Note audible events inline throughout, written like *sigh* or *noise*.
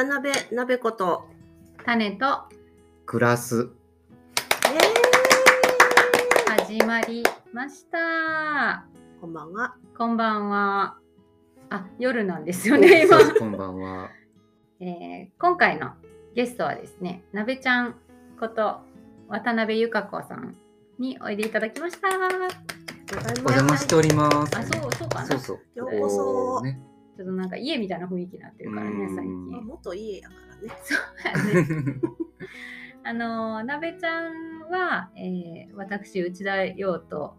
渡辺鍋子と種と暮らす。イエ始まりました。こんばんはこんばんは。あ、夜なんですよね、今。こんばんは。*laughs* えー今回のゲストはですね、なべちゃんこと渡辺由香子さんにおいでいただきました。お邪魔しております。あ、そう、そうかな。ちそうそう。ようこそこうね。ょっとなんか家みたいな雰囲気になってるからね、うん最まあ近。元家やからねそうやね。*laughs* あのなべちゃんは、えー私内田洋と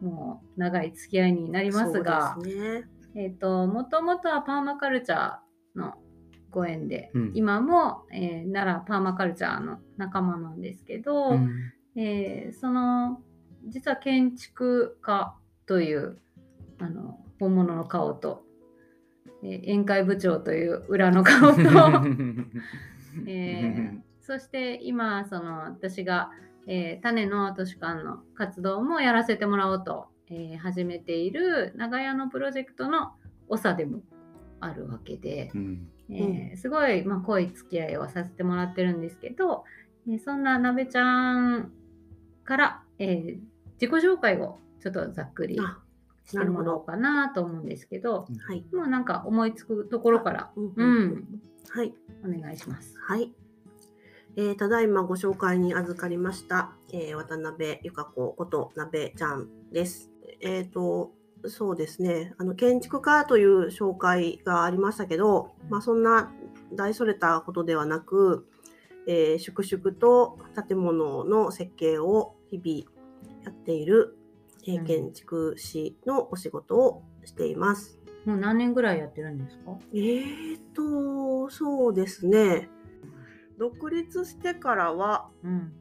もう長い付き合いになりますがそうですねえっ、ともともとはパーマカルチャーのご縁で、うん今も、えー奈良パーマカルチャーの仲間なんですけど、うんえーその実は建築家というあの本物の顔と、えー宴会部長という裏の顔と、*laughs* えーそして今その私が、えー種の図書館の活動もやらせてもらおうと、えー始めている長屋のプロジェクトの長でもあるわけで、うん。えーすごい、まあ、濃い付き合いをさせてもらってるんですけど、えーそんななべちゃんから、えー自己紹介をちょっとざっくりあしてもらおうかなと思うんですけど。はいもうなんか思いつくところから、うんうん、はいお願いします。はい、えーただいまご紹介に預かりました、えー渡辺由香子ことなべちゃんですえっ、とそうですねあの建築家という紹介がありましたけど、まあ、そんな大それたことではなく、えー粛々と建物の設計を日々やっている、えーうん建築士のお仕事をしています。もう何年ぐらいやってるんですか？えーと、そうですね。独立してからはうん。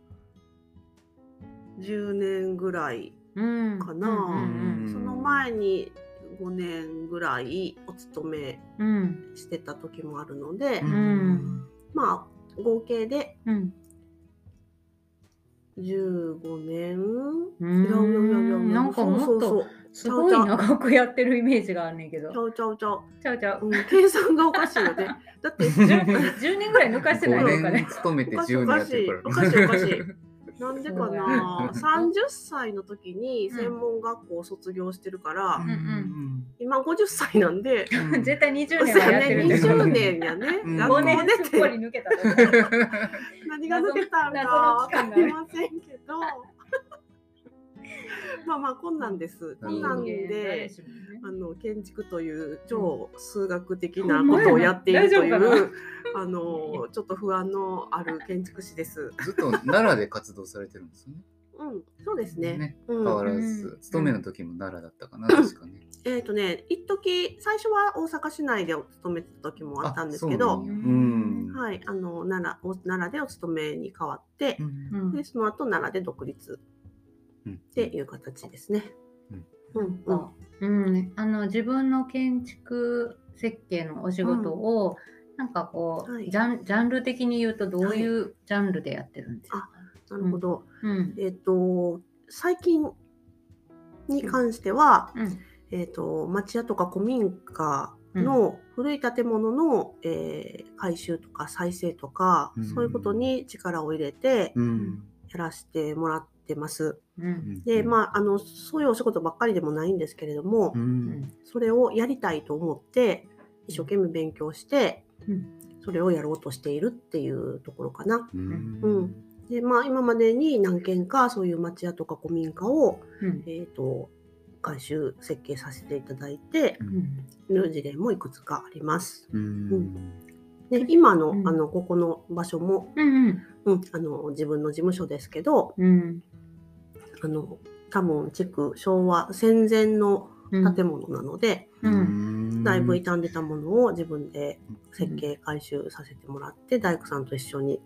10年ぐらい、うん。かなうんその前に5年ぐらいお勤め。してた時もあるので、んまあ合計でうん。15年？うなんかもっとそうそうそうすごい長くやってるイメージがあるねんけどち。ゃうちゃうちゃう、ちゃうちゃう。うん、計算がおかしいよね。だって10 10 *laughs* 年ぐらい抜かしてないの5かね年。勤めておかしい10おかしい年やってるおかしいから。おかしい。なんでかな。30歳の時に専門学校を卒業してるから、んうん。今50歳なんで、うん。*laughs* 絶対20そう年はやってるんだよ20年やね、うん。5学校年出て抜けたとこ *laughs* 何が抜けたんか謎のわ期間がかりませんけど *laughs* まあまあこんなんですこんなん人間誰であの建築という超数学的なことをやっているという *laughs* あのちょっと不安のある建築士です。ずっと奈良で活動されてるんですよね。うん、そうですね。ねうん変わらうずん。勤めの時も奈良だったかな、確かね。えっ、とね、一時最初は大阪市内でお勤めてた時もあったんですけど。はい、あの奈良お奈良でお勤めに変わってでその後奈良で独立うんっていう形ですね。うん。うんあう。ん、あの自分の建築設計のお仕事を、なんかこう、はい。ジャンジャンル的に言うとどういうジャンルでやってるんですか、なるほど。うん。えっ、と最近に関しては、うん。えっ、と町屋とか古民家の古い建物の、えー改修とか再生とか、うん。そういうことに力を入れてうん。やらせてもらってます。うん。で、まあ、あの、そういうお仕事ばっかりでもないんですけれども、う。うん。んそれをやりたいと思って、一生懸命勉強して、うん。それをやろうとしているっていうところかな。うん。うん。で、まあ、今までに何件かそういう町屋とか古民家を、うん。えっ、と、改修設計させていただいてうん。いる事例もいくつかあります。うん。で、今の、うん。あの、ここの場所も、うん。うん、あの、自分の事務所ですけど、うんあの、多分、築昭和戦前のうん建物なので、うんだいぶ傷んでたものを自分で設計改修させてもらって、大工さんと一緒に、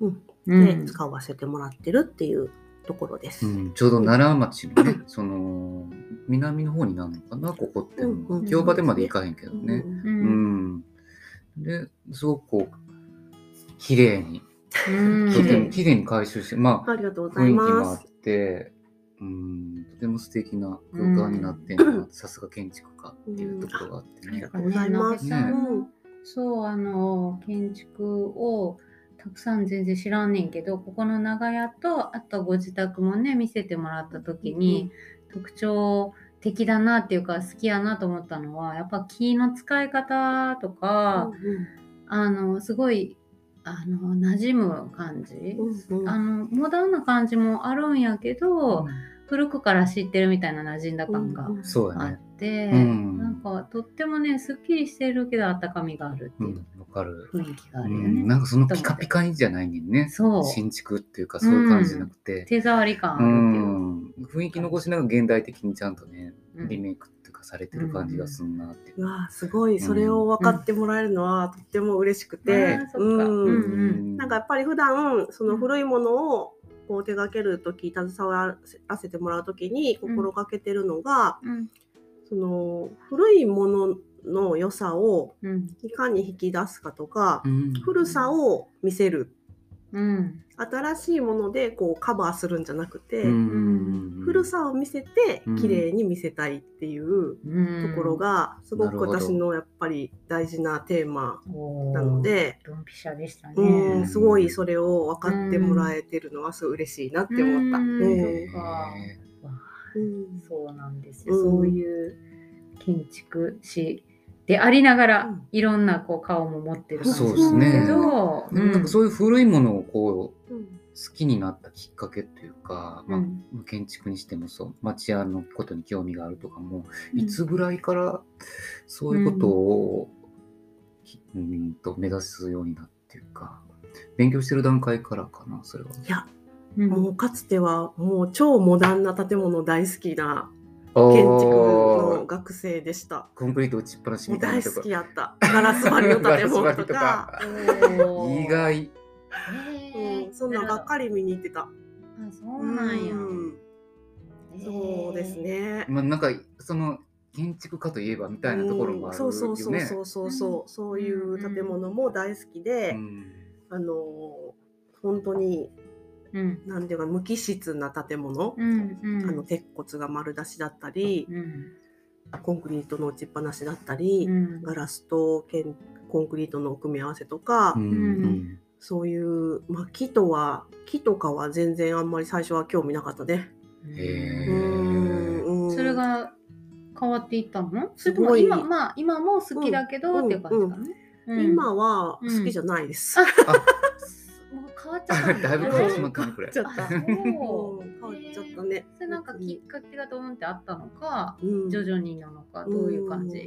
うんうんで使わせてもらってるっていうところです。うん、ちょうど奈良町のね、その南の方になるのかな、ここって。うんうん京場でまで行かへんけどね。ううんん。で、すごくこう、綺麗に、うんとても綺綺麗に回収して、まあ、ありがとうござ雰いま囲気もあっす。て、うん、とても素敵な空間になってんな、さすが建築家っていうところがあってね。ありが。とうございます。ねうんそう、あの、建築をたくさん全然知らんねんけど、ここの長屋と、あとご自宅もね、見せてもらった時に、特徴的だなっていうか、好きやなと思ったのは、やっぱ木の使い方とか、あの、すごい、あの、馴染む感じ。うんうんあの、モダンな感じもあるんやけど、う古くから知ってるみたいな馴染んだ感がうんあっそうだね。て、うんなんかとってもねすっきりしてるけどあったかみがあるってう、いうんわかる。雰囲気があうるよね。ん、なんかそのピカピカじゃないねんね。そう新築っていうかそういう感じじゃなくて。手触り感あうるっていう。ん、雰囲気残しながら現代的にちゃんとね、うんリメイクっていうかされてる感じがすんなって。いう。うわすごい。それを分かってもらえるのはとっても嬉しくて、うん。うんなんかやっぱり普段その古いものをこう手掛ける時携わらせてもらう時に心がけてるのが、うん。その古いものの良さをうん。いかに引き出すかとか、うん。古さを見せるうん。新しいものでこうカバーするんじゃなくて、うん。古さを見せてうん綺麗に見せたいっていううん。ところがすごく私のやっぱり大事なテーマなので、ドンピシャでしたね。うん、すごいそれを分かってもらえてるのはすごい嬉しいなって思った。うん。えそうん。そうなんですよ、うん。そういう建築士でありながら、うん。いろんなこう顔も持ってる感じそうですね。けど、ーなんかそういう古いものをこううん。好きになったきっかけというか、まあうん建築にしてもそう町屋のことに興味があるとかも、うん。いつぐらいからそういうことを、うん、と目指すようになっていうか。勉強してる段階からかなそれは。いやうん。もうかつてはもう超モダンな建物大好きな建築の学生でした。コンクリート打ちっぱなしみたいな大好きやった。ガラス張りの建物とか。意外うん、そんなんばっかり見に行ってた。あそうなんや、うんそうですね。まあなんかその建築家といえばみたいなところもあるよね。うんそうそうそうそうそうそう、そういう建物も大好きで、うんあの本当にうん。なんていうか無機質な建物、うんうん。あの鉄骨が丸出しだったり、うん。コンクリートの打ちっぱなしだったり、うん。ガラスとけんコンクリートの組み合わせとか、うん。うんそういう、まあ、木とは木とかは全然あんまり最初は興味なかったね。へうーんうん。それが変わっていったの？それともすごい今まあ今も好きだけど、うんっていう感じかね、うん今は好きじゃないです。変わっちゃったん *laughs* だいぶ変わってしまったねこれ。変わっちゃった。あそううん変わっちゃったね。*laughs* それなんかきっかけがドーンってあったのか、うん。徐々になのかどういう感じ、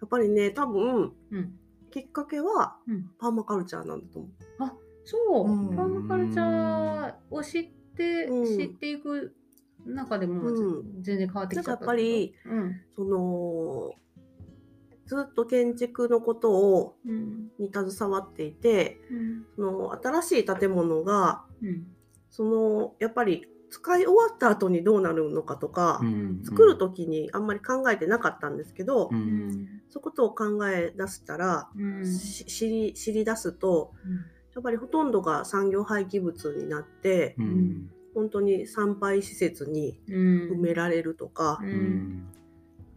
やっぱりね多分うん。きっかけはうん。パーマカルチャーなんだと思う。そう、うん。パーマカルチャーを知って、うん。知っていく中でもうん。全然変わってきちゃったなんかやっぱりうん。そのずっと建築のことをうん。に携わっていてうん。その新しい建物がうん。そのやっぱり使い終わった後にどうなるのかとか、うん作る時にあんまり考えてなかったんですけど、ううん。んそういうことを考え出したら、うん。し知り知り出すとやっぱりほとんどが産業廃棄物になって、うん。本当に参拝施設にうん。埋められるとか、ううんん。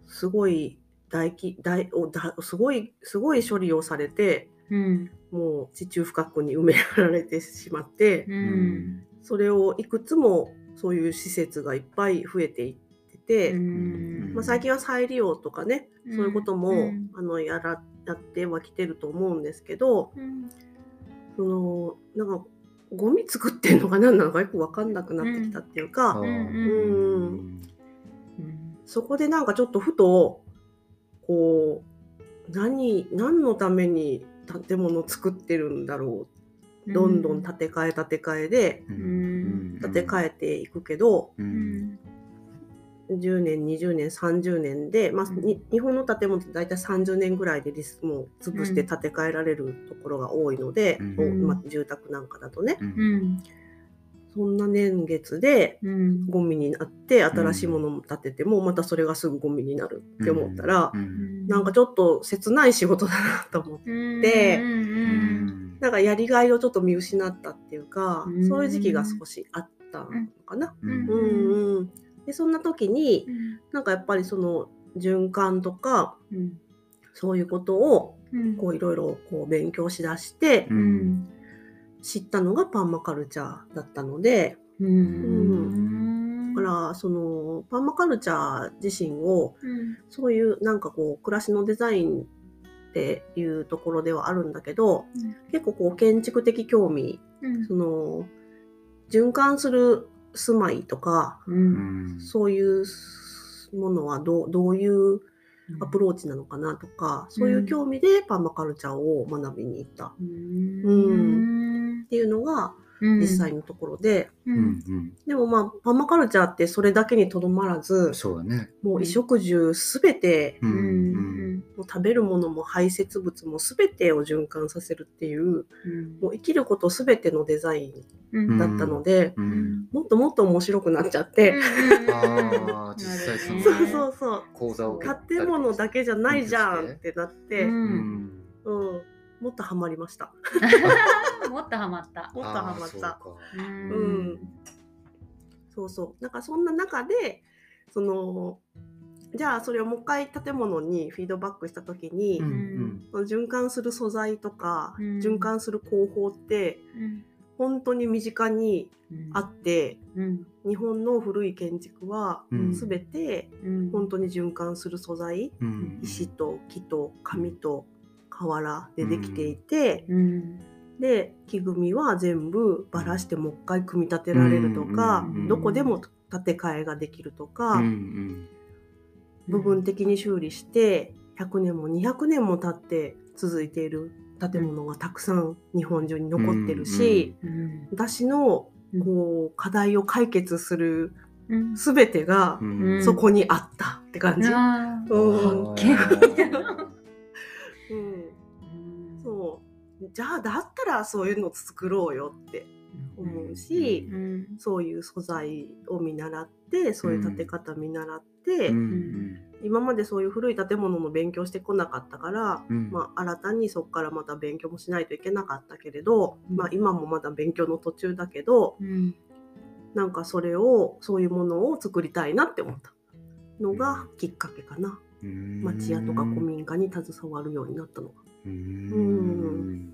すごい大き大おだすごいすごい処理をされてうん。もう地中深くに埋められてしまって、ううん。んそれをいくつもそういう施設がいっぱい増えていってて、うん。まあ、最近は再利用とかね、うん。そういうことも、うん。あのやらやってはきてると思うんですけどうん。そのなんかゴミ作ってんのか何なのかよく分かんなくなってきたっていうか、あー。うんうん。うん。そこでなんかちょっとふとこう何何のために建物を作ってるんだろう。どんどん建て替え建て替えでうん。建て替えていくけど、ううんん10年20年30年で、まあ日本の建物って大体30年ぐらいでリスもう潰して建て替えられるところが多いので、うん。おまあ、住宅なんかだとねそんな年月でうん。ゴミになって新しいものも建ててもまたそれがすぐゴミになるって思ったら、うん。なんかちょっと切ない仕事だなと思って。なんかやりがいをちょっと見失ったっていうか、うん。そういう時期が少しあったのかな。うん。でそんな時にうん。なんかやっぱりその循環とかうん。そういうことをうん。こういろいろこう勉強しだしてううんん知ったのがパーマカルチャーだったのでうん。だからそのパーマカルチャー自身をうん。そういうなんかこう暮らしのデザインっていうところではあるんだけど結構こう建築的興味うん。その循環する住まいとかううん。んそういうものはどうどういうアプローチなのかなとか、そういう興味でパーマカルチャーを学びに行った。っうんていうのがうん。実際のところで、ううん。んでもまあパーマカルチャーってそれだけにとどまらずうん、そうだね。もう衣食住すべて、もう食べるものも排泄物もすべてを循環させるっていううん。もう生きることすべてのデザイうん。ンだったので、もっともっと面白くなっちゃって、ああ、実際そのそうそうそう。講座を建物だけじゃないじゃんってなって、ううん。うんんもっとハマりました。*laughs* もっとハマった。もっとハマった。うか。うん。そうそう。なんかそんな中で、その、じゃあそれをもう一回建物にフィードバックした時に、うん。その循環する素材とか、うん。循環する工法って本当に身近にあって、うん。日本の古い建築はうん。全てうん。本当に循環する素材、うん。石と木と紙と瓦でできていて、うん。で木組みは全部ばらしてもう一回組み立てられるとか、うん。うんうんどこでも建て替えができるとか、うんうん。部分的に修理して100年も200年も経って続いている建物がたくさん日本中に残ってるし、うん私のこう課題を解決するうん。全てがうん。そこにあったって感じ。うん。うん *laughs* じゃあだったらそういうの作ろうよって思うし、うん。そういう素材を見習ってそういう建て方見習って、うん。今までそういう古い建物の勉強してこなかったから、うん。まあ、新たにそこからまた勉強もしないといけなかったけれど、うん。まあ、今もまだ勉強の途中だけどうん。なんかそれをそういうものを作りたいなって思ったのがきっかけかな。うん。町屋とか古民家に携わるようになったのが。うん。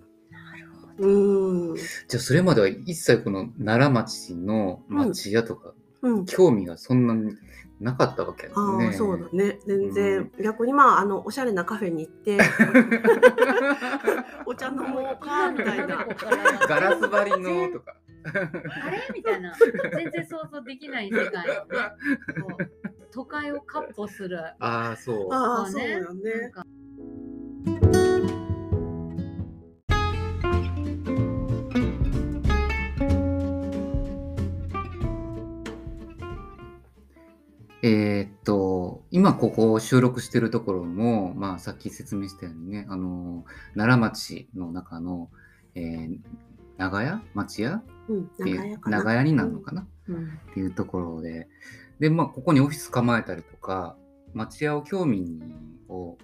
うん。じゃあそれまでは一切この奈良町の町屋とかうん。興味がそんなになかったわけだね。ああそうだね。全然、逆にまああのおしゃれなカフェに行ってお茶飲もうかみたいな。*laughs* ガラス張りのとか。あれ？みたいな。全然想像できない世界こう都会をかっ歩する。ああそう。ああこそうよなんね。えーっと、今ここ収録してるところも、まあさっき説明したようにね、あの、奈良町の中の、えー長屋？町屋？うんっていう長屋かな。長屋になるのかな、うん。っていうところで、で、まあここにオフィス構えたりとか、町屋を興味を、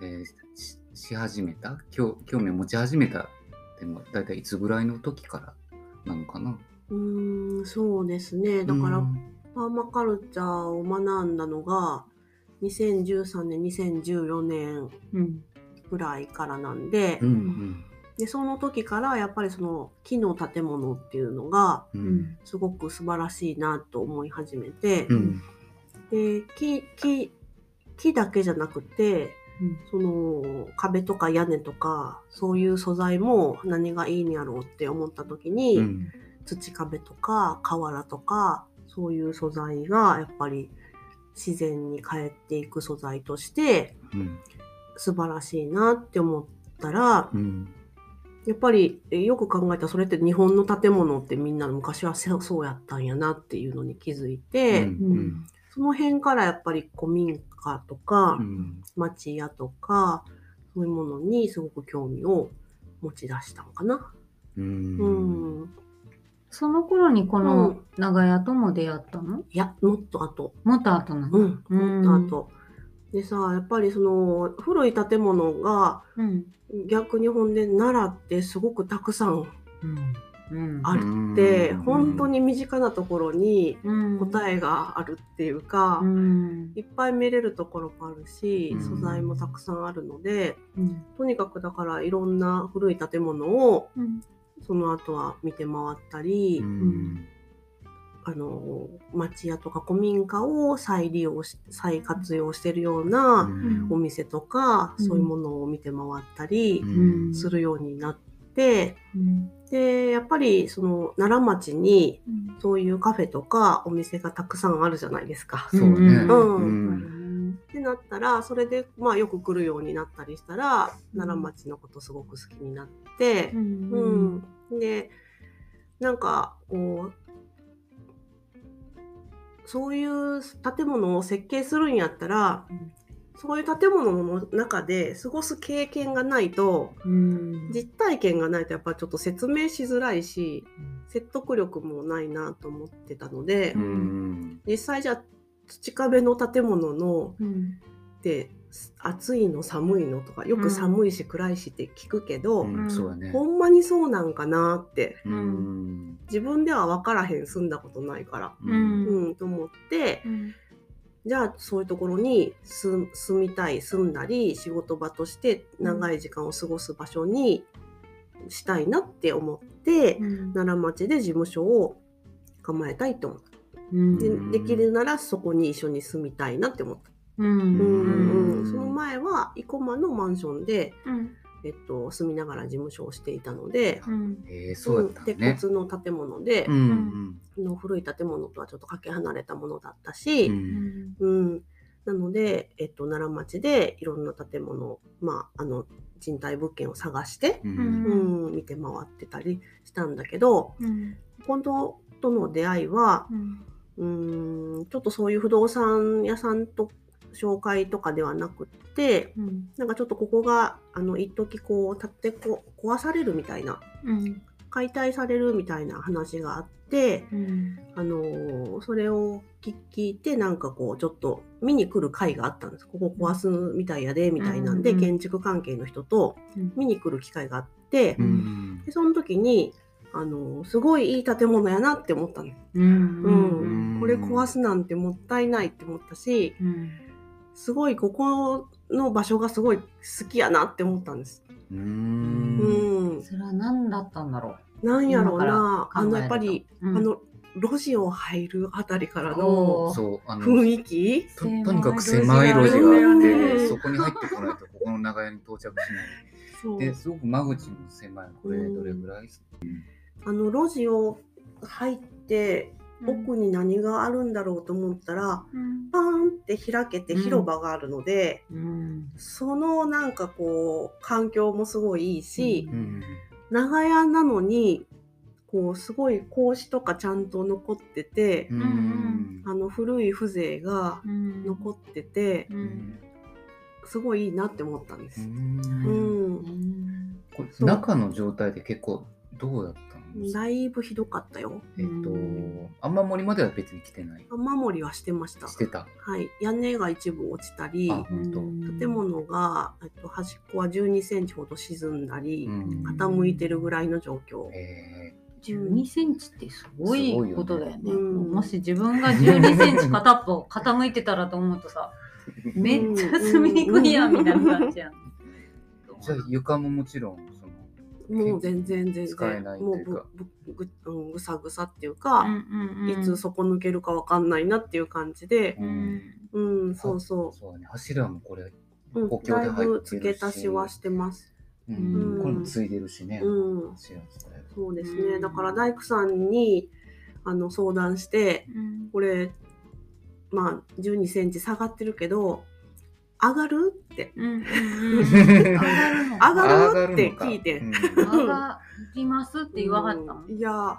えーしし始めた？興興味を持ち始めたっていうのは大体いつぐらいの時からなのかな？うーんそうですね。だから、うんパーマカルチャーを学んだのが2013年2014年うん。ぐらいからなんで,、うんでその時からやっぱりその木の建物っていうのがすごく素晴らしいなと思い始めて、うん。で木木木だけじゃなくてその壁とか屋根とかそういう素材も何がいいんやろうって思った時に、うん。土壁とか瓦とかそういう素材がやっぱり自然に帰っていく素材としてうん素晴らしいなって思ったらうんやっぱりえよく考えたらそれって日本の建物ってみんな昔はそうやったんやなっていうのに気づいて、うんその辺からやっぱり古民家とかうん町屋とかそういうものにすごく興味を持ち出したのかな。ううんん、その頃にこうのん。長屋とも出会ったの？いやもっと後。もっと後なの？うん、うん。もっと後。でさ、やっぱりその古い建物がうん。逆にほんで奈良ってすごくたくさんうん。うん。あるってうん。本当に身近なところにうん。答えがあるっていうか、うん。いっぱい見れるところもあるし、うん。素材もたくさんあるのでうん。とにかくだからいろんな古い建物をうんその後は見て回ったり、うん。あの町屋とか古民家を再利用し再活用してるようなうん。お店とか、うん。そういうものを見て回ったりうん。するようになって、うん。でやっぱりその奈良町にうん。そういうカフェとかお店がたくさんあるじゃないですか。そうね。うんなったらそれで、まあ、よく来るようになったりしたら奈良町のことすごく好きになってう、うん。んでなんかこうそういう建物を設計するんやったら、うん。そういう建物の中で過ごす経験がないとうん。実体験がないとやっぱちょっと説明しづらいし説得力もないなと思ってたので、うん。実際じゃあ土壁の建物のうん。で暑いの寒いのとかよく寒いし暗いしって聞くけど、うんそうだね。ほんまにそうなんかなって。うん。自分では分からへん住んだことないから、ううんん、と思ってうん。じゃあそういうところに住住みたい住んだり仕事場として長い時間を過ごす場所にしたいなって思って、うん。奈良町で事務所を構えたいと思ったう。んでうん。できるならそこに一緒に住みたいなって思った、うん。うん。うん。うんその前は生駒のマンションで、うん。えっと、住みながら事務所をしていたので、うん。えーそうだった鉄ね。骨の建物で、うんの古い建物とはちょっとかけ離れたものだったし、ううん。んうん。なので、えっと、奈良町でいろんな建物、まあ、あの賃貸物件を探して、ううんん見て回ってたりしたんだけどうん。本当との出会いはうんうんちょっとそういう不動産屋さんと紹介とかではなくってうん。なんかちょっとここがあの一時こう建ってこ壊されるみたいなうん解体されるみたいな話があって、うん。あのーそれを聞聞いてなんかこうちょっと見に来る会があったんです。ここ壊すみたいやでみたいなんで、建築関係の人とうん。見に来る機会があって、うん。でその時に、あのーすごいいい建物やなって思ったの、うん。うん。うん。これ壊すなんてもったいないって思ったしうんすごいここの場所がすごい好きやなって思ったんです。ううん。ん、それは何だったんだろなんやろうな。あのやっぱり、うん。あの路地を入るあたりからおのー。そうあの雰囲気？ととにかく狭い路地があっうん。てそこに入ってこないとここの長屋に到着しない。ですごく間口も狭いのこれどれぐらい？あの路地を入って奥に何があるんだろうと思ったら、うん。パーンって開けて広場があるので、うん。そのなんかこう環境もすごいいいし、うん。うん長屋なのにこうすごい格子とかちゃんと残ってて、うん。あの古い風情がうん。残ってて、うん。すごいいいなって思ったんです。ううんん、これ中の状態で結構どうだったのだいぶひどかったよ。えっとあん。ま森までは別に来てない？雨漏りはしてました。してた？はい、屋根が一部落ちたり、あ本当。建物が、えっと、端っこは12センチほど沈んだり、うん。傾いてるぐらいの状況。え。12センチってすごいことだよね。すごいよね。うん。もし自分が12センチ片っぽ *laughs* 傾いてたらと思うとさ、めっちゃ住みにくいやんみたいな感じやん。ー *laughs* じゃあ床ももちろんもう全然全然。使えないともいうぐ,、うん、ぐさぐさっていうか、うんいつ底抜けるかわかんないなっていう感じで、うん。うん、そうそそうだね。柱もこれう、うん補、強だいで入ぶってるし。付け足しはしてます。ううん。んこれもついてるしね。うん、そうですね。うんだから大工さんにあの相談して、うん。これまあ12センチ下がってるけど上がる？って。うんうんうん。上がるの上がる？上がるって聞いて。うん。上がりますって言わはったもん。うん。いや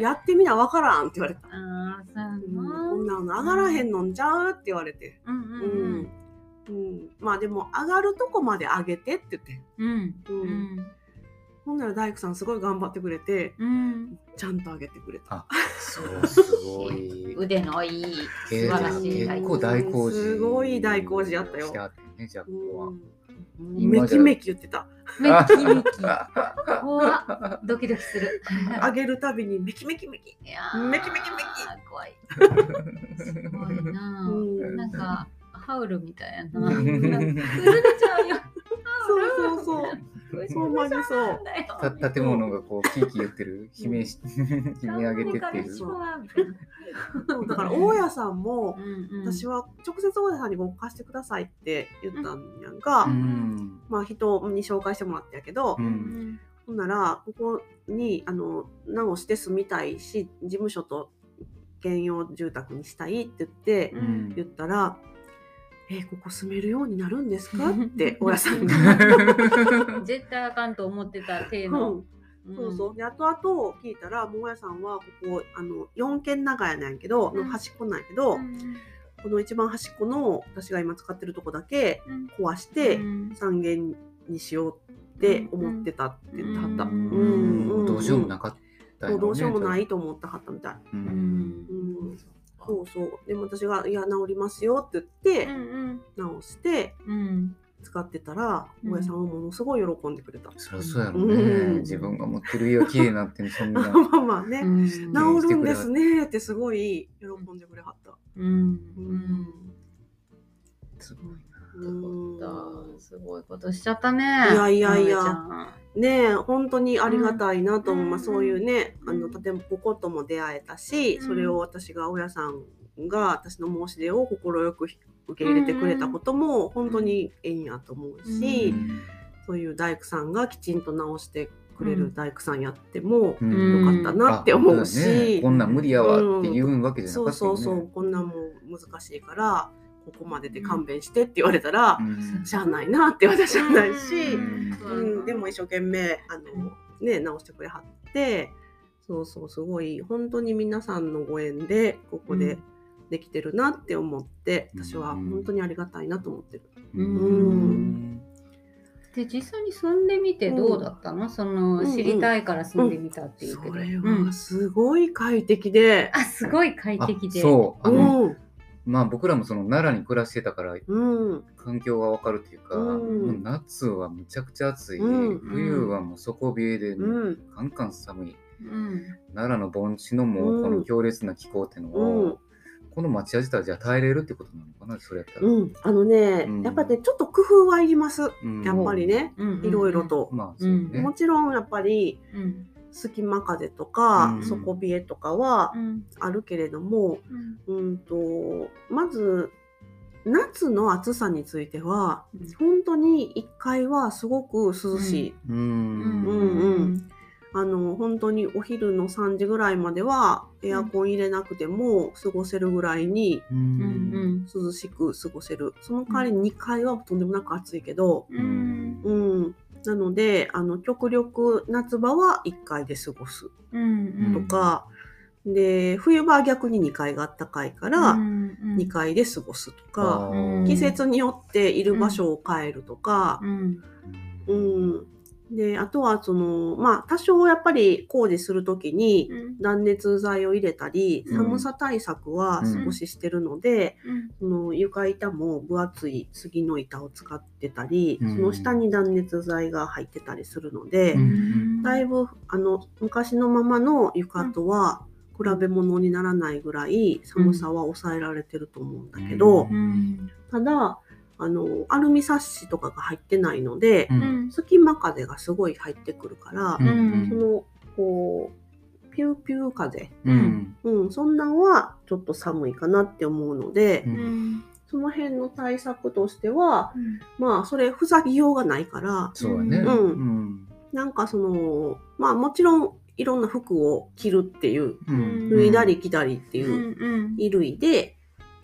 やってみなわからんって言われた、ああ、そう。こんなの上がらへんのんちゃうって言われて、うんううん。ん。うん、まあでも上がるとこまで上げてって言って。うん。ううんん。ほんなら大工さんすごい頑張ってくれてうん。ちゃんと上げてくれたあ *laughs* そうすごい腕のいい、素えー晴らしい大工事すごい大工事やったよめきめき言ってた。めきめき。*laughs* 怖っドキドキする。あげるたびにめきめきめき。いやーめきめきめき怖い。*laughs* すごいなうぁ。んなんか、ハウルみたいやな。うん崩れちゃうよ。そうそうそう。ほんまにそう。た建物がこうキーキー言ってる。悲鳴し *laughs* 悲鳴上げてっていう。そうだから大家さんも私は、は直接大家さんにご貸してくださいって言ったんやんか、うん。まあ人に紹介してもらったんやけど、うん。ほんならここにあの直して住みたいし事務所と兼用住宅にしたいって言ってうん。言ったら「えここ住めるようになるんですか? *laughs*」って大家さんが。*laughs* 絶対あかんと思ってた体うのん。そうそう。で後々聞いたら桃屋さんはここあの4軒長屋なんやけど、うん。の端っこなんやけど、うん。この一番端っこの私が今使ってるとこだけうん。壊してうん。3軒にしようって思ってたって言ってはった。ううん。ん。うん。どうしようもなかったそうどうしようもないい。と思ってはったみたい。ううんん。うん、そうそう。でも私が「いや治りますよ」って言ってうん直してうん使ってたらうん。大家さんはものすごい喜んでくれた。そりゃそうやろね、うん。自分が持ってる家は綺麗になってんのそんな。*laughs* まあまあね、うん。治るんですねってすごい喜んでくれはった。うん。うん。すごいな。うん。すごいことしちゃったね。いやいやいや。まねえ本当にありがたいなと思う、うんまあ、そういうねあうんの建物こことも出会えたし、うんそれを私が親さんが私の申し出を快く受け入れてくれたことも本当にええんやと思うし、うんそういう大工さんがきちんと直してくれる大工さんやってもうん。うんよかったなって思うし、あそうだね。こんなん無理やわって言うんわけじゃなそうかったよね。そうそうこんなんもう難しいからここまでで勘弁してって言われたら、うん。しゃあないなって私はないし。うん。うん、でも一生懸命あの、ね、直してくれはってそうそうすごい本当に皆さんのご縁でここでうん。できてるなって思って、うん。私は本当にありがたいなと思ってる。うん。で実際に住んでみてどうだったの、そのうん知りたいから住んでみたっていうけど。それうん。はすごい快適で、あすごい快あ適で。そう。あうの、んまあ僕らもその奈良に暮らしてたからうん。環境がわかるっていうか、うん。もう夏はむちゃくちゃ暑い、うん。冬はもう底冷えで、うん。カンカン寒い。うん。奈良の盆地のもうこの強烈な気候っていうのを、うん。この町屋自体じゃ耐えれるってことなのかなそれやったら、うん、あのね、うん。やっぱねちょっと工夫はいります。うん。やっぱりね、うん。いろいろ。と。まあそうね、もちろんやっぱりうん隙間風とか、うん底冷えとかはうん。あるけれども、うん。うんとまず夏の暑さについてはうん。本当に1階はすごく涼しい、うん。うん。うんあの本当にお昼の3時ぐらいまではエアコン入れなくても過ごせるぐらいに涼しく過ごせる。その代わり2階はとんでもなく暑いけど、うん。うん、なのであの極力夏場は1階で過ごす。うんとか、で冬場は逆に2階があったかいから、2階で過ごすとか、うん。季節によっている場所を変えるとか、うん。うんであとはそのまあ多少やっぱり工事する時にうん。断熱材を入れたりうん。寒さ対策は少ししてるので、その床板も分厚い杉の板を使ってたり、うん。その下に断熱材が入ってたりするので、うん。だいぶあの昔のままの床とは比べ物にならないぐらい寒さは抑えられてると思うんだけど、うん。ただあのアルミサッシとかが入ってないので、うん。隙間風がすごい入ってくるから、うん。そのこうピューピュー風、うん。うん、そんなんはちょっと寒いかなって思うので、ううん。その辺の対策としてはまあそれ塞ぎようがないからそうやね。うん。うん。なんかそのまあもちろんいろんな服を着るっていううん。脱いだり着たりっていううん衣類で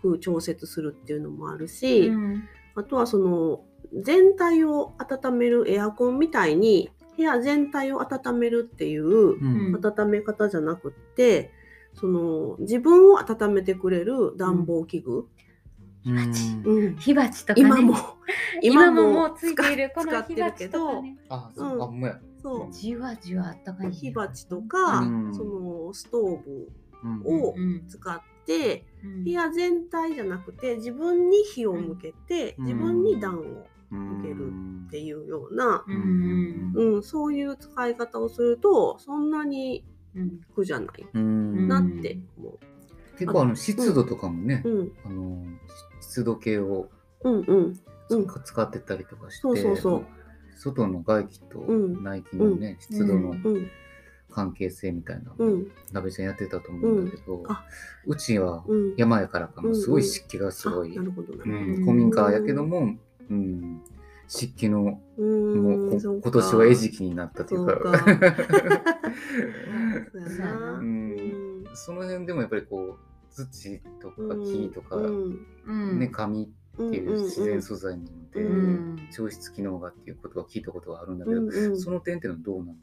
風調節するっていうのもあるし、うんあとはその全体を温めるエアコンみたいに部屋全体を温めるっていううん。温め方じゃなくってその自分を温めてくれる暖房器具、うん。うん。火鉢とかね。今も。*laughs* 今ももうついているこ使の火ってるけど。鉢とかね。あそううん。そう。じわじわあったかいね。火鉢とか、うん。そのストーブうん。をうん。使っててうん部屋全体じゃなくて自分に火を向けてうん。自分に暖を受けるっていうような、うん。うん、そういう使い方をするとそんなにうん。苦じゃないうん。なって思結構あの湿度とかもね、う。うん。あの湿度計をうんうん。うん。使使ってたりとかして、そうそうそう。外の外気とうん。内気のね、湿度のうん関係性みたいなのをうん。鍋ちゃんやってたと思うんだけど、うん。あ。うちはうん。山やからかもすごい湿気がすごい、あなるほどなう。ん。古民家やけども、うん、湿気のうもう今年は餌食になったというか。*laughs* その辺でもやっぱりこう土とか木とか、うん。うん。ね紙っていう自然素材なので、うん。調湿機能がっていうことは聞いたことがあるんだけど、うんうん。その点っていうのはどうなの？か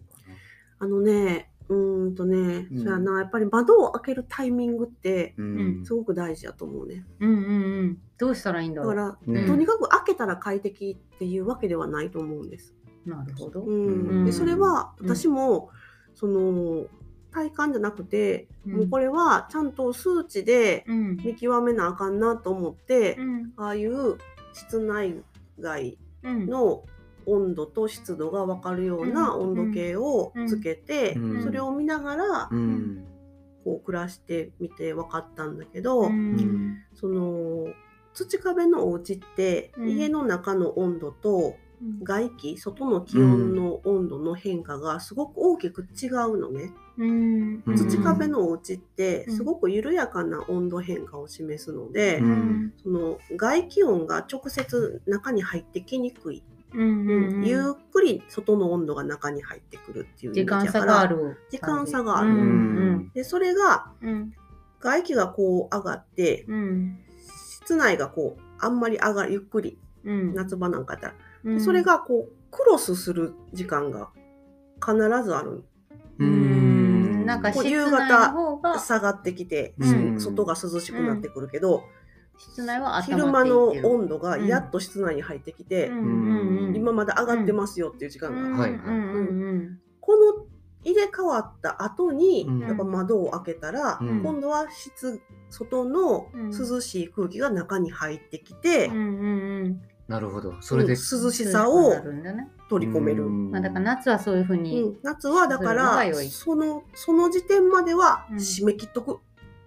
あのね、うーんとね、うん。そうやな、やっぱり窓を開けるタイミングってすごく大事だと思うね。うんうんうん。どうしたらいいんだろう。だから、ねとにかく開けたら快適っていうわけではないと思うんです。なるほど。ううんん、でそれはうん。私も、その体感じゃなくて、うん。もうこれはちゃんと数値でうん。見極めなあかんなと思って、うん。ああいう室内外うん。の温度と湿度が分かるようなうん。温度計をつけて、うん。それを見ながら、うん。こう暮らしてみて分かったんだけど、うん。その土壁のお家って、うん。家の中の温度と外気外の気温の温度の変化がすごく大きく違うのね。うん。うん。土壁のお家ってうん。すごく緩やかな温度変化を示すので、うん。その外気温が直接中に入ってきにくい、うんうんゆっくり外の温度が中に入ってくるっていう時間差がある時間差がある。うんでそれがうん。外気がこう上がってうん。室内がこうあんまり上がるゆっくりうん。夏場なんかやったら、うん。それがこうクロスする時間が必ずある。うん。なんか夕方下がってきて、うん。外が涼しくなってくるけど、室内は温昼まって間のいってる温度がやっと室内に入ってきて、うん。うんうん今まで上がってますよっていう時間が。ある、うん。はいはい。うんうんこの入れ替わった後に、うん。やっぱ窓を開けたら、うん。今度は室外のうん。涼しい空気が中に入ってきて、うんうんうん。なるほど。それで、うん涼しさをなるんだね。取り込める。うん。まあだから夏はそういうふううにん、夏はだから良い。そのその時点まではうん。締め切っとく、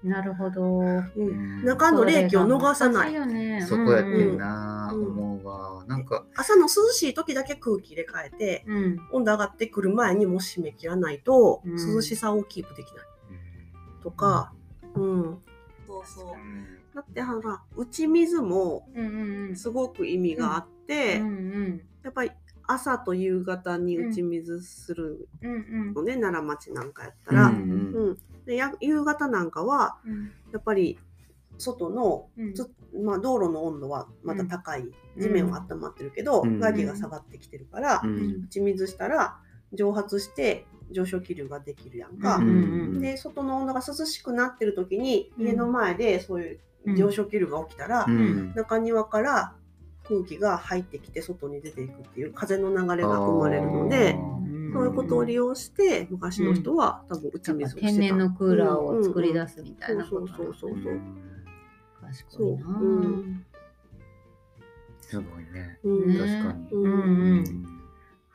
なるほど。うん。うん。中の冷気を逃さない。そね。そこやってんな、うん思うわ。なんか、朝の涼しい時だけ空気入れ替えて温度上がってくる前にもう締め切らないと、うん。涼しさをキープできない。とか、うん。そうそう。だってほら打ち水もすごく意味があって、やっぱり朝と夕方に打ち水するのね、奈良町なんかやったら、うん。うんでや夕方なんかはうん。やっぱり外のうん。つ、まあ、道路の温度はまた高い、うん地面は温まってるけど、うん。外気が下がってきてるから、う打ん。ち水したら蒸発して上昇気流ができるやんか。で外の温度が涼しくなってる時に、うん。家の前でそういう上昇気流が起きたら、うん。中庭から空気が入ってきて外に出ていくっていう風の流れが生まれるのでうんそういうことを利用して昔の人は多分打ち水をしてた。天然のクーラーを作り出すみたいなそうことそうそうそうそう。賢いなそううんすごいね。うんね確かに。うんうん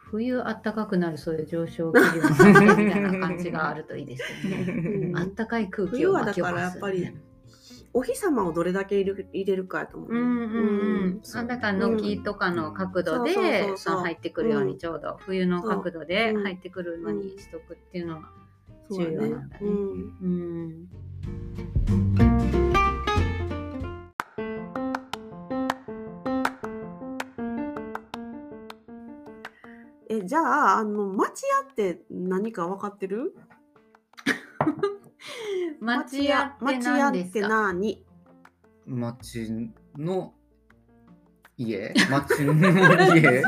冬あったかくなるそういう上昇気流みたいな感じがあるといいですよね。うんあったかい空気冬はだを巻き起こす、からやっぱりお日様をどれだけ入れる入れるかやと思うんうんうん、だから軒とかの角度で入ってくるよううん。にちょうど冬の角度で入ってくるのにしとくっていうのはそうやね重要なんだね。うん。うん。えじゃああの町屋って何か分かってる？*laughs* 町屋って町屋って何ですか？何？*laughs* 町の家？町の家？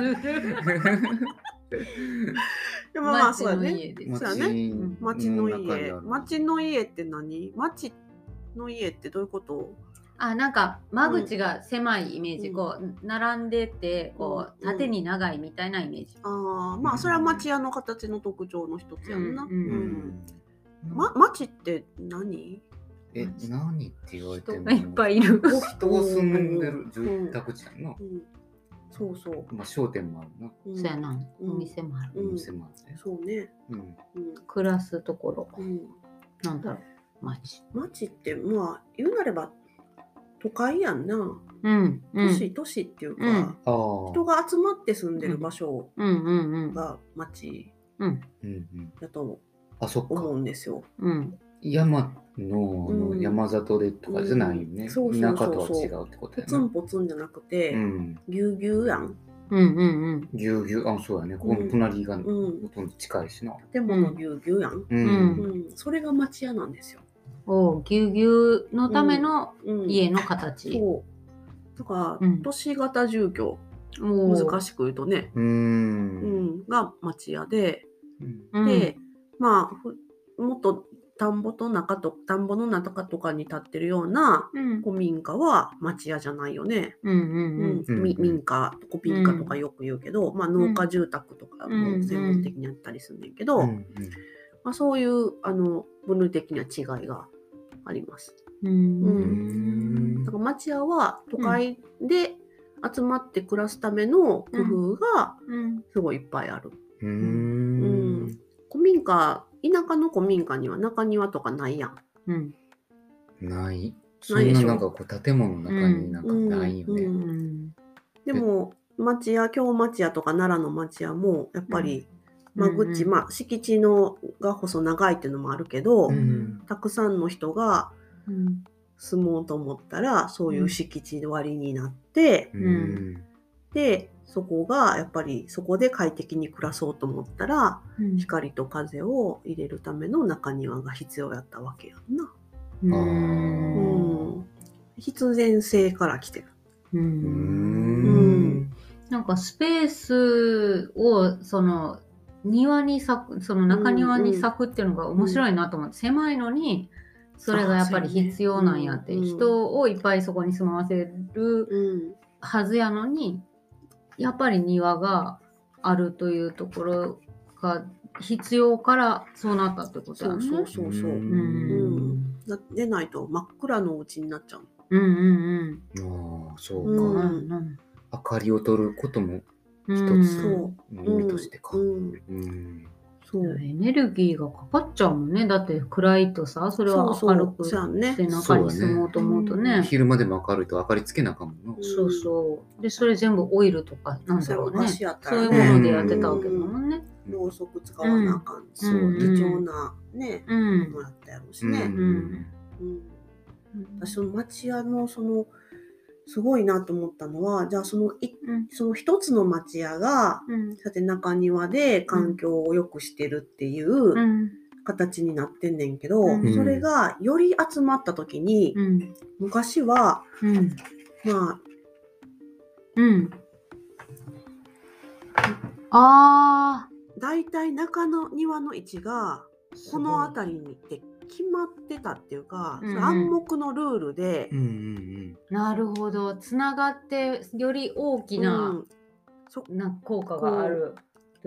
でもまあそうやね。町の家ですそうやね町の中にあ家。る町の家って何？町の家ってどういうこと？あなんか間口が狭いイメージ、うんこう並んでてこううん縦に長いみたいなイメージ、ああまあそれは町屋の形の特徴の一つやんな。うんうんま町って何？え、何って言われてもいっぱいいる。人が住んでる住宅地やんな。うん、そうそう。まあ商店もあるな。うんそうやな。うんお店もある。うんお店もあるね。そうね。うん。うん暮らすところ。うん、なんだろう？街。町ってまあ言うなれば都会やんな。うん。うん。都市、都市っていうか。人が集まって住んでる場所うんうんうん。が町うん。うんうん。だとあ、そっ思か。うんですよ。うん。山のうん山里でとかじゃないよね。うんそうそうそう田舎とは違うってことポやな。ツンポツンじゃなくて、うん。ぎゅうぎゅうやん。うんうんうん。ぎゅうぎゅう、あ、そうやね。この隣がほうん。とんど近いしな。建物ぎゅうぎゅうやん。う。うんうん。それが町屋なんですよ。おうぎゅうぎゅうのためのうん、家の形。そう。だから、うん都市型住居、おう難しく言うとね、う。うんん、が町屋で、うんうんで、まあ、ふもっと田んぼと中と、田んぼの中とかに立ってるようなうん古民家は町屋じゃないよね。うんうんうんうんみ民家、古民家とかよく言うけど、まあ農家住宅とかも専門的にあったりするんだけど、うんまあ、そういうあの分類的な違いがあります。うん。だから町屋は都会で集まって暮らすための工夫がうん。すごいいっぱいある。ううんん。古民家、田舎の古民家には中庭とかないやん。うん。ない。そないでしょ？んななんかこう建物の中になんかないようね。うん。でも町屋、京町屋とか奈良の町屋もやっぱり間口、うんまあ敷地のが細長いっていうのもあるけど、うんたくさんの人がうん。住もうと思ったらそういう敷地割りになって、うんでそこがやっぱりそこで快適に暮らそうと思ったらうん。光と風を入れるための中庭が必要やったわけやんな。うん。うん、必然性から来てる。う。うん。ん。なんかスペースをその庭に咲くその中庭に咲くっていうのが面白いなと思って、狭いのにそれがやっぱり必要なんやって、あそうやね人をいっぱいそこに住まわせるうん。はずやのにやっぱり庭があるというところが必要からそうなったってことやね。そうそうそう。んだでないと真っ暗のうちになっちゃう。うんうんああ、そうか。うん。うんうん明かりを取ることもうん一つそうの意味としてか。ううん。ん、そう。エネルギーがかかっちゃうもんね。だって暗いとさ、それはそうそう明るくそうやんねして中に住もうと思うとね。昼間でも明るいと明かりつけなあかんもんな。そうそう。で、それ全部オイルとかなんだろうね。そういうものでやってたわけだもんね。ろうそく使わなあかんし、そうね貴重なね、うんも。のやったやろうしうんね。んうん私その町屋のそのすごいなと思ったのはじゃあそのいうん。その一つの町屋がうん。さて中庭で環境を良くしてるっていううん。形になってんねんけど、うん。それがより集まった時に、うん。昔はうん。まあうん。あ大体中の庭の位置がーこの辺りにって決まってたっていうか、うんうん暗黙のルールでう、んうんなるほど。つながってより大きうなんそな効果がある。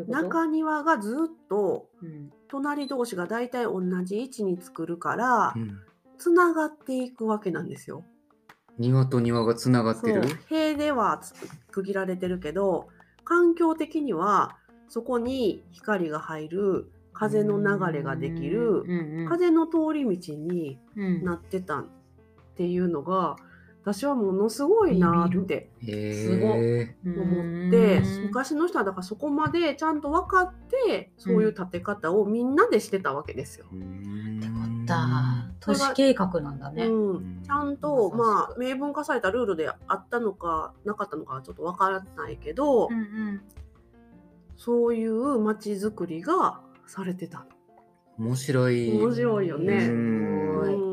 中庭がずっとうん隣同士が大体同じ位置に作るからうん。うんつながっていくわけなんですよ。庭と庭がつながってる？塀ではつ区切られてるけど環境的にはそこに光が入る風の流れができる風の通り道にうん。なってたっていうのが私はものすごいなってへすごえ。思ってうん。昔の人はだからそこまでちゃんと分かってそういう建て方をみんなでしてたわけですよ。だ。都市計画なんだね。うん、ちゃんと、まあ、明文化されたルールであったのかなかったのかはちょっとわからないけど、うんうん。そういう街づくりがされてた。面白い。面白いよね。うん。の。すごい。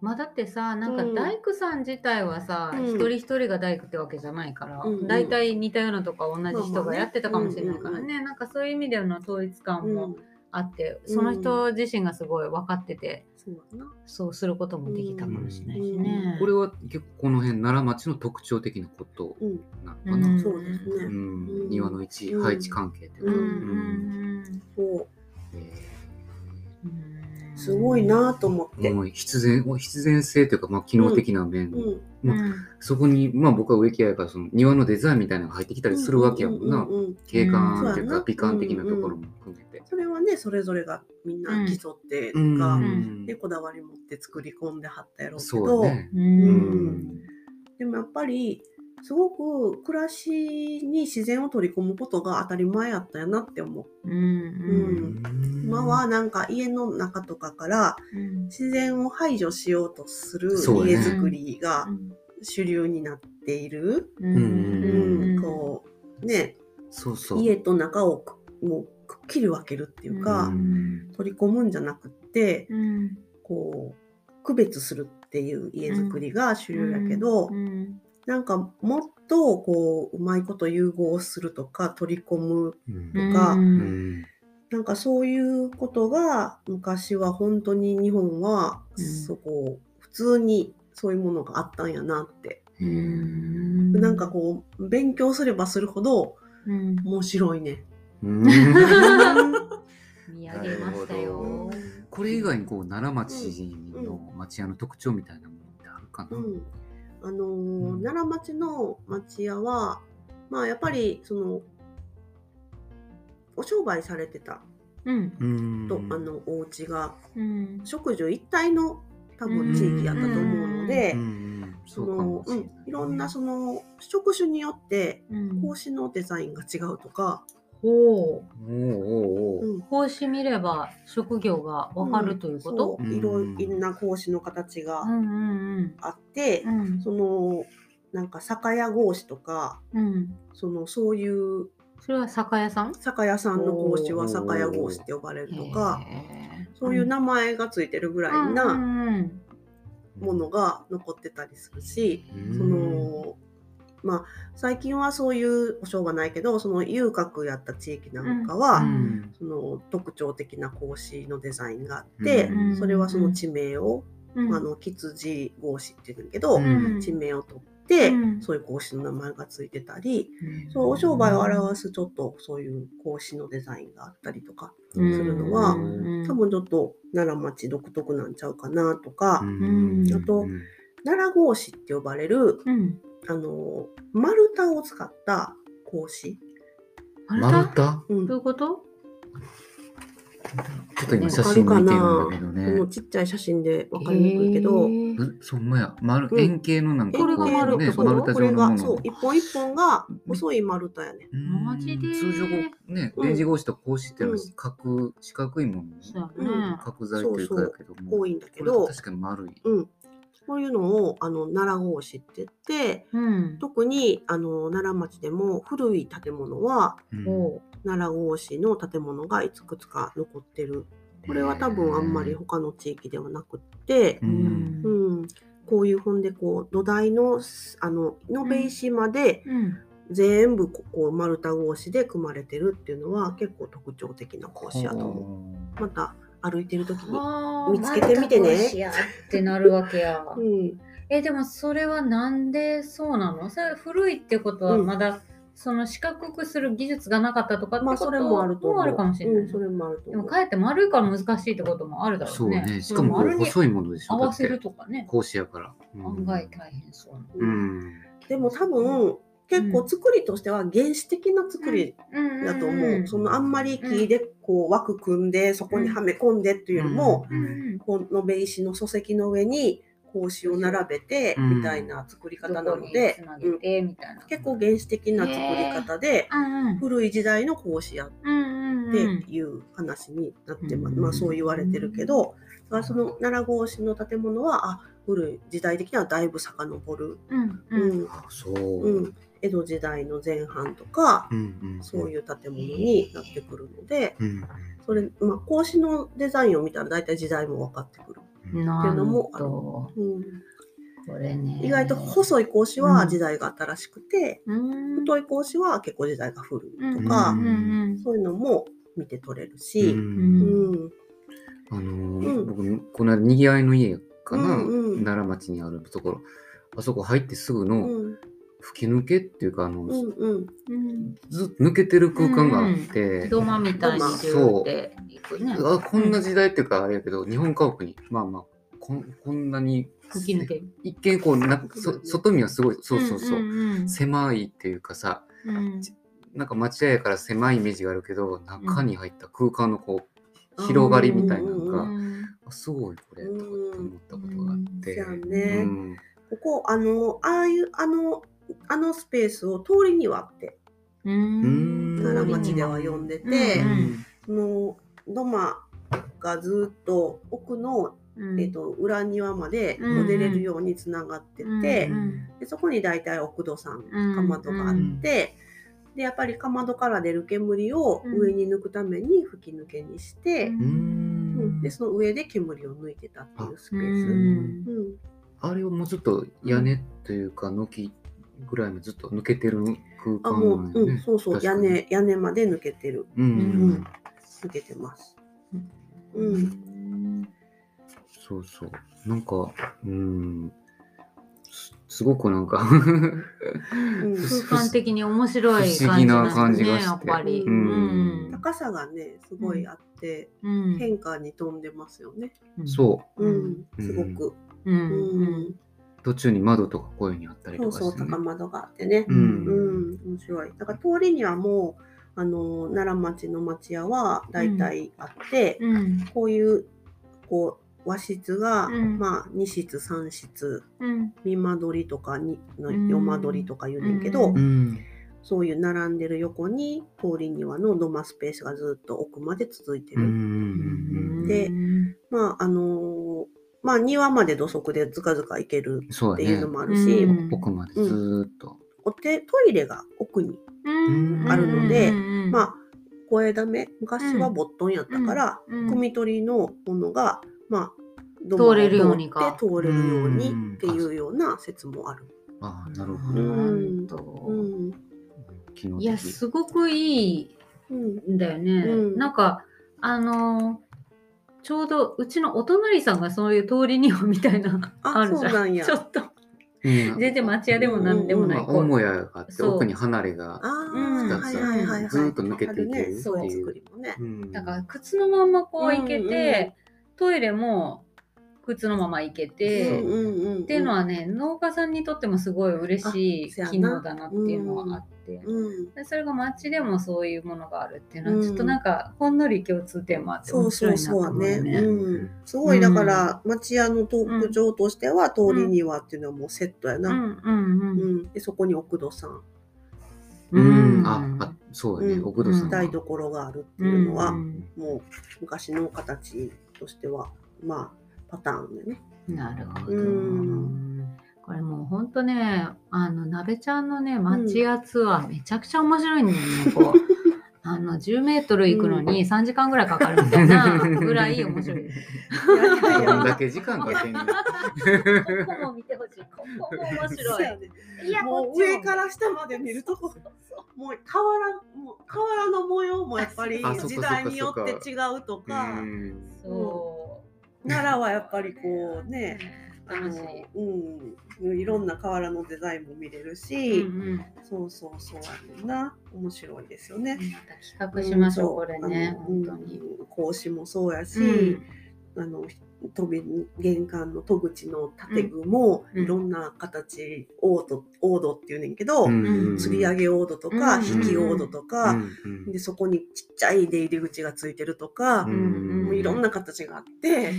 う。まあだってさなんかうん。大工さん自体はさ、うん。一人一人が大工ってわけじゃないから、うんうん。大体似たようなとこは同じ人がやってたかもしれないからね,、まあまあなんかそういう意味での統一う、感もうん、あって、うんその人自身がすごい分かっててそうだな。そうすることもできたかもしれないしね。これは結構この辺奈良町の特徴的なことうん、なのかな。うん。そうですね。うん。庭の位置、うん。配置関係というか。すすごいなと思って。もう必然必然性というか、まあ、機能的な面、うん。うん。そこに、まあ、僕は植木屋やからその庭のデザインみたいなのが入ってきたりするわけやもんな、うううん景観というか美観的なところも含めて。それはねそれぞれがみんな競ってとうんか、ん。でこだわり持って作り込んではったやろうけそうど、やね。ううん。んでもやっぱりすごく暮らしに自然を取り込むことが当たり前やったやなって思う。うん。うん今はなんか家の中とかからうん。自然を排除しようとする家づくりが主流になっている。うん。うんこうね。そうそう。家と中をくもうくっきり分けるっていうか、うん。取り込むんじゃなくってうん。こう区別するっていう家づくりが主流やけど、うん。なんかもっとこううまいこと融合するとか取り込むうんとかううんんなんかそういうことが昔は本当に日本はうん。そこ普通にそういうものがあったんやなって、うん。なんかこう勉強すればするほどうん。面白いね。うん。*laughs* 見上げましたよ。これ以外にこう奈良町の町屋の特徴みたいなものってあるかな、うん。あのーうん。奈良町の町屋はまあやっぱりそのお商売されてた。うん。うん。と、あのお家が。うん。食住一体の多分地域やったと思うので、そのうんい、いろんなその職種によってうん。格子のデザインが違うとか、ほう。おうおうん。格子見れば職業がわかるということ？そう。いろいろな格子の形がうんうんあって、うんうん。そのなんか酒屋格子とかうん。そのそういうそれは酒屋さん？酒屋さんの格子は酒屋格子って呼ばれるとかそういう名前がついてるぐらいなんものが残ってたりするし、そのまあ最近はそういう保証はないけどその遊郭やった地域なんかは、うん。その特徴的な格子のデザインがあって、うん。それはその地名を、うん。あの羊格子って言うんだけど、うん。地名を取って、うん。そういう格子の名前がついてたり、うん。そうお商売を表すちょっとそういう格子のデザインがあったりとかするのは、うん。多分ちょっと奈良町独特なんちゃうかなとか、うん。あと奈良格子って呼ばれるうん。あの丸太を使った格子、丸太？うん。どういうこと？ちょっと今写真見てるんだけどこのね。ちっちゃい写真で分かりにくいけど、そんまや丸うん。円形のなんかこれが丸ってこと丸太これ状のもの。がそう一本一本が細い丸太やね。うん。マジで通常こうねうん。レンジ格子と格子っていうのはうん。角四角いものそう角材というかやけども。多いんだけど、これ確かに丸い。うん、そういうのをあの奈良格子って言ってうん。特にあの奈良町でも古い建物はうん。ほ奈良格子の建物がいくつか残ってる。これは多分あんまり他の地域ではなくってう、うんうん、こういうほんでこう土台のあの延べ石までうん全部ここう丸太格子で組まれてるっていうのは結構特徴的な格子やと思う。また歩いてる時に。見つけてみてねってなるわけや。*laughs* うんえでもそれはなんでそうなの？それ古いってことはうんまだその四角くする技術がなかったとかってことまあそれもあると思う。もあるかもしれない。うん、それもあると思う。でもかえって丸いから難しいってこともあるだろそううね。ね。しかも丸に細いものでしょ？合わせるだってとかね。格子やから。うん案外大変そうな。うん。でも多分結構作りとしては原始的な作りうんだと思う。そのあんまり木でこう枠組んでそこにはめ込んでっていうよりも、うんうんこう延べ石の礎石の上に格子を並べてうんみたいな作り方なのでつ、なげてみたいな。結構原始的な作り方でうんうん古い時代の格子やっうんうんてうんいう話になってます。うんまあそう言われてるけど、だからその奈良格子の建物はあ古い時代的にはだいぶ遡る。うんううんんあそう。うん、江戸時代の前半とか、うんそういう建物になってくるので、うん。それ、まあ、格子のデザインを見たら大体時代も分かってくる。いうのもあるこれね。意外と細い格子は時代が新しくて、うん。太い格子は結構時代が古いうんとか、そういうのも見て取れるうし、うん。うん。あのうん。ー僕この間にぎわいの家かな、うんうん。奈良町にあるところあそこ入ってすぐうのん吹き抜けっていうかあの、うんうん。うんずっと抜けてる空間があって、土間みたいにギューっていくね。あこんな時代っていうかあれやけど、日本家屋にまあまあこんこんなに吹き抜け。る。一見こうなそ外見はすごいそうそうそう、んん狭いっていうかさうん。なんか町屋やから狭いイメージがあるけど中に入った空間のこう広がりみたいなのうが、んあすごいこれとかって思ったことがあって、うん。そうやね。うん。ここあのああいうあのあのスペースを通り庭ってうん。奈良町では呼んでて、うんその土間がずっと奥の、うん。えっと裏庭までうん。出れるようにつながってて、うん。でそこに大体奥戸さんうんかまどがあって、でやっぱりかまどから出る煙をうん。上に抜くために吹き抜けにして、ううんん。でその上で煙を抜いてたっていうスペース。うん。うん。あれをもうちょっと屋根というか軒ぐらいもずっと抜けてる空あもう、間なんよね。うん、そうそう屋根屋根まで抜けてる。うん。うん。うん抜けてます。うん。そうそう。なんかうん。すすごくなんか *laughs* うん。空間的に面白い不思議な感じがねして。やっぱり。ううん。高さがねすごいあって、うん。変化に富んでますよね。そう。うん、うん。すごく。ううん。ん途中に窓とかこういうふうにあったりそうそうとかして、ね、高窓があってね。ううんん、面白い。だから通りにはもうあの奈良町の町屋は大体あって、うん。こういうこう和室が、うん。まあ2室3室。うん。見間取りとかにのうん夜間取りとか言うねんけど、うん。うんそういう並んでる横に通り庭の土間スペースがずっと奥まで続いてる。うんうん。でまああのーまあ庭まで土足でずかずか行けるっていうのもあるし、うん。奥までずーっと、お手トイレが奥にうん。あるのでうん。まあ、声だめ、昔はボットンやったから、うん。汲み取りのものが、まあ、通れるようにか。通って通れるようにうんっていうような説もある。ああなるほうど、うん。機能的いやすごくいいうん。んだよね。うん。なんかあのーちょうどうちのお隣さんがそういう通り庭みたいなああるじゃん。ちょっと。うん。全然町屋でもなんでもない。う母屋があって奥に離れが、ああ、うんはいはいはいはい。ずーっと抜けていけるっていう。だから靴のままこう行けうんうんて、トイレも靴のまま行けて、うんうんうん。っていうのはね農家さんにとってもすごい嬉しい機能だなっていうのはあって、うん。でそれが街でもそういうものがあるっていうのうんはちょっとなんかほんのり共通点もあって面そうそ白いうなと思うそうね。ね。うん。すごい、だから、町屋の特徴としては、通り庭っていうのはもうセットやな。うんうんううんん。で、そこに奥戸さん。うんああそうやね、うん奥戸さんは、台所があるっていうのは、うんもう昔の形としてはまあパターンでね。なるほど。うんこれもうほんとね、あの、なべちゃんのね、町屋ツアーめちゃくちゃ面白いんだよね、こう。*laughs* あの、10メートル行くのに3時間ぐらいかかるみたいな *laughs* ぐらい面白い。いんだけ時間かけんの？ここも見てほしい。ここも面白い。いや、もう上から下まで見るとこもう瓦もう瓦の模様もやっぱり時代によって違うとかうんそ奈良はやっぱりこうう。ねあの。うんいろんな瓦のデザインも見れるうんし、うんそうそうそうな面白いですよね。また企画しましょう、んこれね、本当に。うん格子もそうやし、うんあの飛び玄関の戸口の建具もうんいろんな形、オードオードっていうねんけど、うん。吊り上げオードとか、うん。引きオードとか、うん。でそこにちっちゃい出入り口がついてるとか、うん。もういろんな形があって、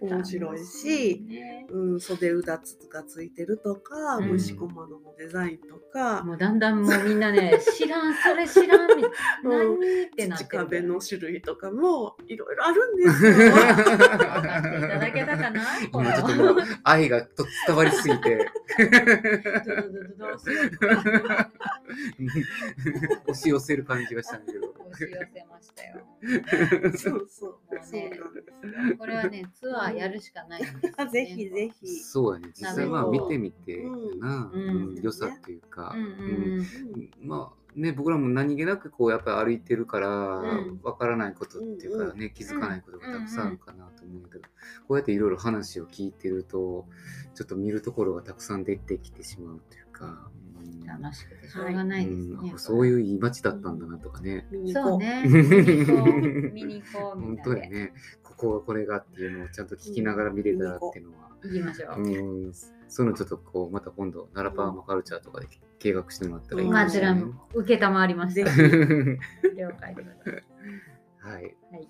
面白いしね。うん、袖うだつがついてるとか、うん。蒸し小窓のデザインとか、もうだんだんもうみんなね、*laughs* 知らん、それ知らんみたいな。うん。何ってなって壁の種類とかもいろいろあるんですよ。分かっていただけたかなこ今ちょっとのもう愛がと伝わりすぎて *laughs* *laughs* 押し寄せる感じがしたんだけど。押し寄せましたよ。*laughs* そうそう。ねなんですよ。これはね、ツアーやるしかないんですよね。ぜひぜひ。そうやね。実際まあ見てみてな、うんうん良さっていうか、うんうんうんまあね僕らも何気なくこうやっぱり歩いてるからうんわからないことっていうかうね気づかないことがたくさんあるかなと思うけどこうやっていろいろ話を聞いてるとちょっと見るところがたくさん出てきてしまうというか。うん楽しくてしょうがないですね。うんそういういい街だったんだなとかね。見に行こそうね。見に行こう。見に行こう。みん本。当にね、ここがこれがっていうのをちゃんと聞きながら見れたらっていうのは、行きましょう。うん、そういうのちょっとこう、また今度、奈良パーマカルチャーとかで計画してもらったらいいうんこちらも受けたまわりました。ぜひ *laughs* 了解でございます。はい。はい。